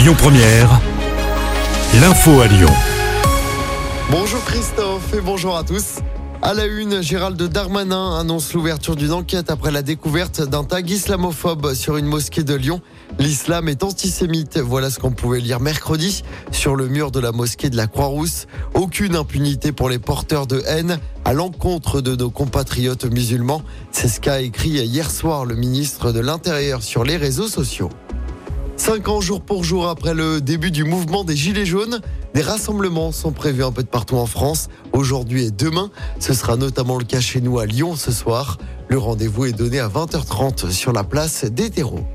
Lyon Première, l'info à Lyon. Bonjour Christophe et bonjour à tous. À la une, Gérald Darmanin annonce l'ouverture d'une enquête après la découverte d'un tag islamophobe sur une mosquée de Lyon. L'islam est antisémite, voilà ce qu'on pouvait lire mercredi sur le mur de la mosquée de la Croix-Rousse. Aucune impunité pour les porteurs de haine à l'encontre de nos compatriotes musulmans. C'est ce qu'a écrit hier soir le ministre de l'Intérieur sur les réseaux sociaux. Cinq ans jour pour jour après le début du mouvement des Gilets jaunes, des rassemblements sont prévus un peu de partout en France, aujourd'hui et demain. Ce sera notamment le cas chez nous à Lyon ce soir. Le rendez-vous est donné à 20h30 sur la place des terreaux.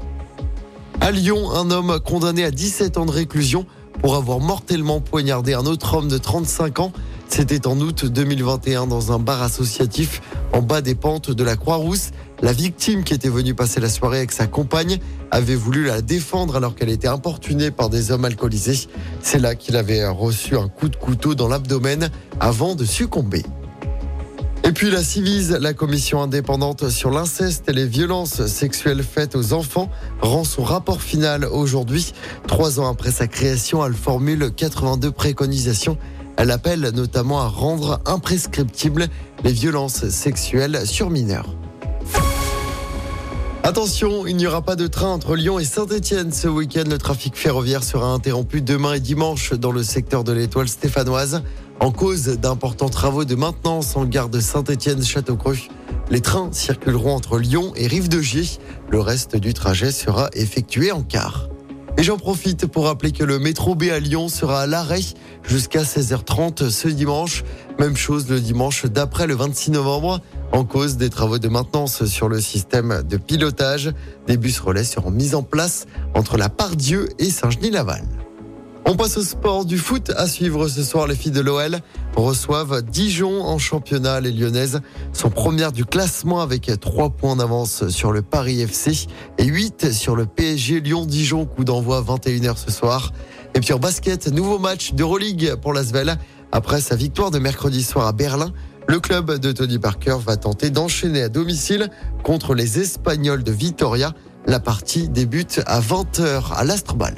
À Lyon, un homme condamné à 17 ans de réclusion pour avoir mortellement poignardé un autre homme de 35 ans. C'était en août 2021 dans un bar associatif en bas des pentes de la Croix-Rousse. La victime qui était venue passer la soirée avec sa compagne avait voulu la défendre alors qu'elle était importunée par des hommes alcoolisés. C'est là qu'il avait reçu un coup de couteau dans l'abdomen avant de succomber. Et puis la Civise, la commission indépendante sur l'inceste et les violences sexuelles faites aux enfants, rend son rapport final aujourd'hui. Trois ans après sa création, elle formule 82 préconisations. Elle appelle notamment à rendre imprescriptibles les violences sexuelles sur mineurs. Attention, il n'y aura pas de train entre Lyon et Saint-Etienne ce week-end. Le trafic ferroviaire sera interrompu demain et dimanche dans le secteur de l'étoile stéphanoise en cause d'importants travaux de maintenance en gare de Saint-Etienne-Château-Creux. Les trains circuleront entre Lyon et Rive-de-Gier. Le reste du trajet sera effectué en car. Et j'en profite pour rappeler que le métro B à Lyon sera à l'arrêt jusqu'à 16h30 ce dimanche. Même chose le dimanche d'après le 26 novembre. En cause des travaux de maintenance sur le système de pilotage, des bus relais seront mis en place entre la Pardieu et Saint-Genis-Laval. On passe au sport du foot à suivre ce soir. Les filles de l'OL reçoivent Dijon en championnat. Les Lyonnaises sont premières du classement avec 3 points d'avance sur le Paris FC et 8 sur le PSG Lyon-Dijon. Coup d'envoi 21h ce soir. Et puis en basket, nouveau match d'Euroleague pour l'Asvel. Après sa victoire de mercredi soir à Berlin, le club de Tony Parker va tenter d'enchaîner à domicile contre les Espagnols de Vitoria. La partie débute à 20h à l'Astrobal.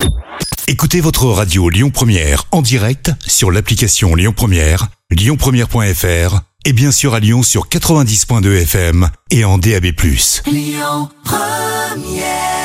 Écoutez votre radio Lyon Première en direct sur l'application Lyon Première, lyonpremière.fr et bien sûr à Lyon sur 90.2 FM et en DAB+. Lyon Première